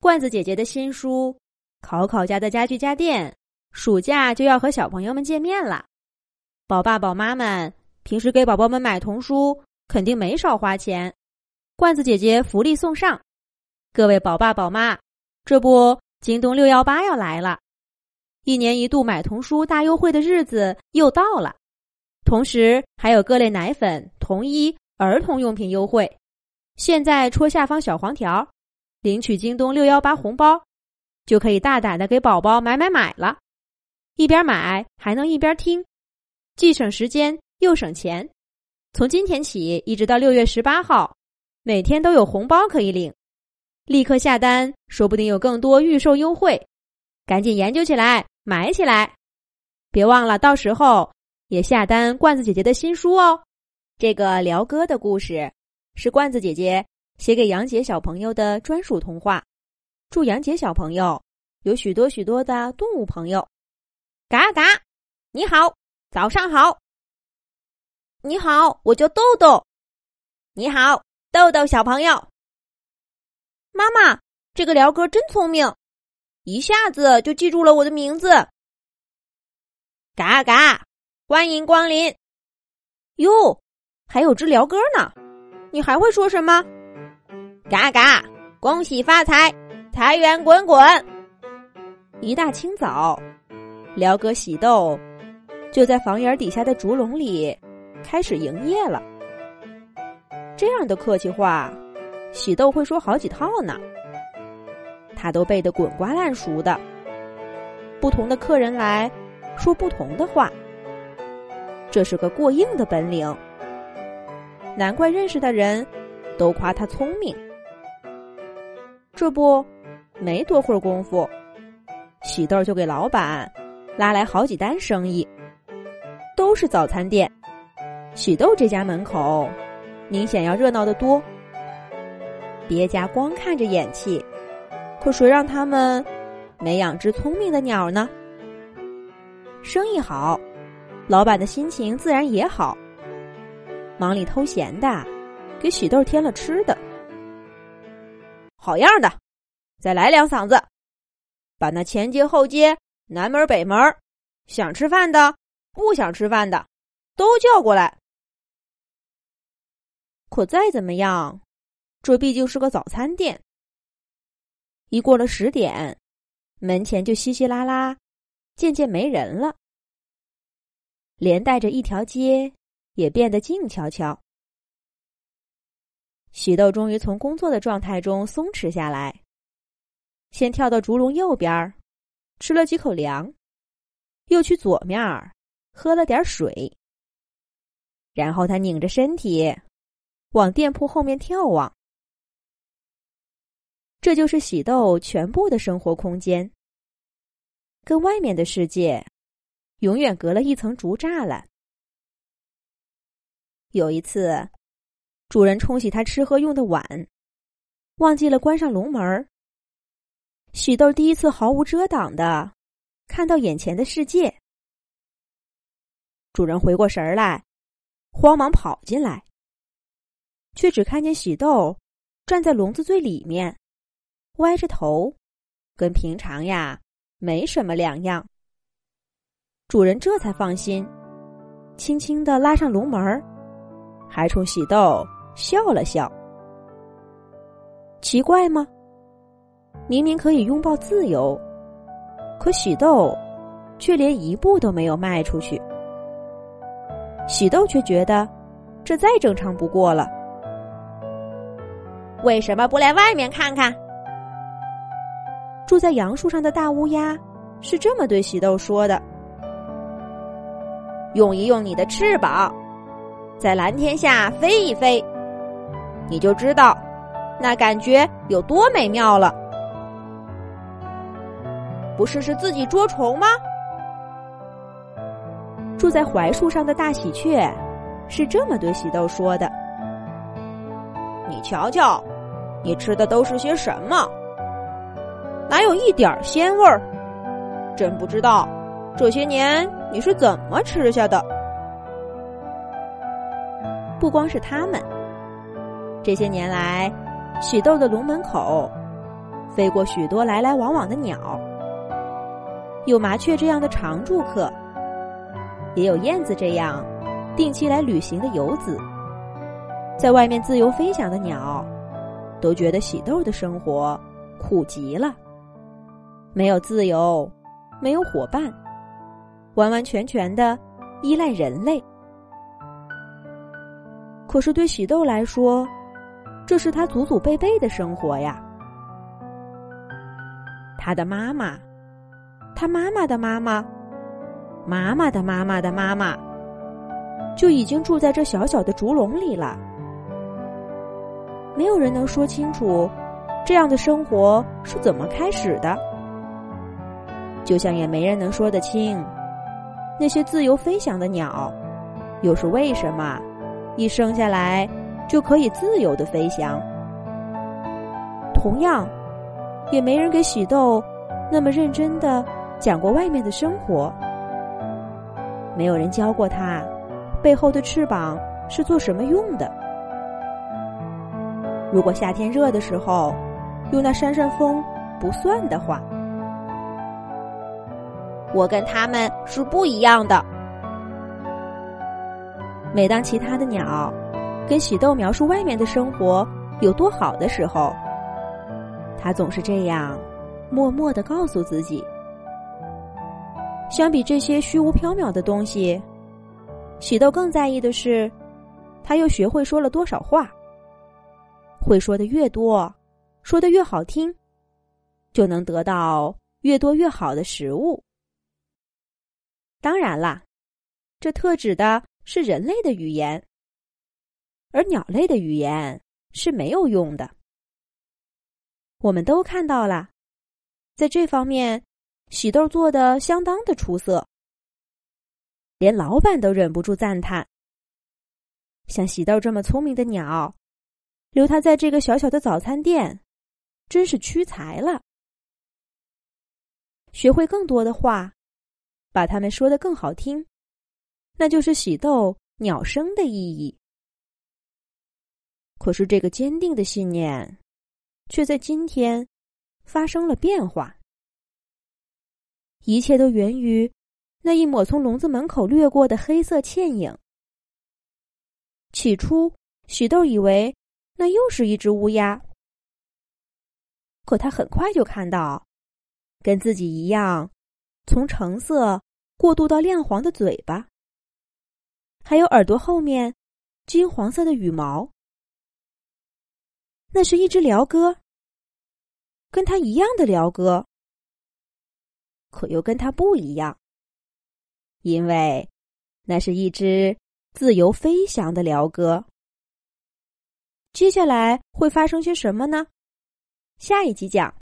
罐子姐姐的新书，考考家的家具家电，暑假就要和小朋友们见面了。宝爸宝妈们平时给宝宝们买童书，肯定没少花钱。罐子姐姐福利送上，各位宝爸宝妈，这不京东六幺八要来了，一年一度买童书大优惠的日子又到了，同时还有各类奶粉、童衣、儿童用品优惠。现在戳下方小黄条。领取京东六幺八红包，就可以大胆的给宝宝买买买了，一边买还能一边听，既省时间又省钱。从今天起一直到六月十八号，每天都有红包可以领，立刻下单，说不定有更多预售优惠，赶紧研究起来，买起来！别忘了到时候也下单罐子姐姐的新书哦。这个辽哥的故事是罐子姐姐。写给杨杰小朋友的专属童话，祝杨杰小朋友有许多许多的动物朋友。嘎嘎，你好，早上好。你好，我叫豆豆。你好，豆豆小朋友。妈妈，这个辽哥真聪明，一下子就记住了我的名字。嘎嘎，欢迎光临。哟，还有只辽哥呢，你还会说什么？嘎嘎！恭喜发财，财源滚滚。一大清早，辽哥喜豆就在房檐底下的竹笼里开始营业了。这样的客气话，喜豆会说好几套呢。他都背得滚瓜烂熟的。不同的客人来说不同的话，这是个过硬的本领。难怪认识的人都夸他聪明。这不，没多会儿功夫，喜豆就给老板拉来好几单生意，都是早餐店。喜豆这家门口明显要热闹的多。别家光看着眼气，可谁让他们没养只聪明的鸟呢？生意好，老板的心情自然也好。忙里偷闲的，给喜豆添了吃的。好样的，再来两嗓子，把那前街后街、南门北门，想吃饭的、不想吃饭的，都叫过来。可再怎么样，这毕竟是个早餐店。一过了十点，门前就稀稀拉拉，渐渐没人了，连带着一条街也变得静悄悄。喜豆终于从工作的状态中松弛下来，先跳到竹笼右边，吃了几口粮，又去左面喝了点水，然后他拧着身体往店铺后面眺望。这就是喜豆全部的生活空间，跟外面的世界永远隔了一层竹栅栏。有一次。主人冲洗他吃喝用的碗，忘记了关上笼门儿喜豆第一次毫无遮挡的看到眼前的世界。主人回过神儿来，慌忙跑进来，却只看见喜豆站在笼子最里面，歪着头，跟平常呀没什么两样。主人这才放心，轻轻的拉上笼门还冲喜豆。笑了笑，奇怪吗？明明可以拥抱自由，可喜豆却连一步都没有迈出去。喜豆却觉得这再正常不过了。为什么不来外面看看？住在杨树上的大乌鸦是这么对喜豆说的：“用一用你的翅膀，在蓝天下飞一飞。”你就知道，那感觉有多美妙了。不试试自己捉虫吗？住在槐树上的大喜鹊是这么对喜豆说的：“你瞧瞧，你吃的都是些什么？哪有一点鲜味儿？真不知道这些年你是怎么吃下的。”不光是他们。这些年来，喜豆的笼门口飞过许多来来往往的鸟，有麻雀这样的常住客，也有燕子这样定期来旅行的游子。在外面自由飞翔的鸟，都觉得喜豆的生活苦极了，没有自由，没有伙伴，完完全全的依赖人类。可是对喜豆来说，这是他祖祖辈辈的生活呀。他的妈妈，他妈妈的妈妈，妈妈的妈妈的妈妈，就已经住在这小小的竹笼里了。没有人能说清楚，这样的生活是怎么开始的，就像也没人能说得清，那些自由飞翔的鸟，又是为什么？一生下来就可以自由的飞翔。同样，也没人给喜豆那么认真的讲过外面的生活。没有人教过他背后的翅膀是做什么用的。如果夏天热的时候用那扇扇风不算的话，我跟他们是不一样的。每当其他的鸟跟喜豆描述外面的生活有多好的时候，他总是这样默默的告诉自己：相比这些虚无缥缈的东西，喜豆更在意的是，他又学会说了多少话。会说的越多，说的越好听，就能得到越多越好的食物。当然啦，这特指的。是人类的语言，而鸟类的语言是没有用的。我们都看到了，在这方面，喜豆做的相当的出色，连老板都忍不住赞叹：像喜豆这么聪明的鸟，留他在这个小小的早餐店，真是屈才了。学会更多的话，把它们说的更好听。那就是喜豆鸟声的意义。可是这个坚定的信念，却在今天发生了变化。一切都源于那一抹从笼子门口掠过的黑色倩影。起初，许豆以为那又是一只乌鸦，可他很快就看到，跟自己一样，从橙色过渡到亮黄的嘴巴。还有耳朵后面金黄色的羽毛，那是一只鹩哥，跟他一样的鹩哥，可又跟他不一样，因为那是一只自由飞翔的鹩哥。接下来会发生些什么呢？下一集讲。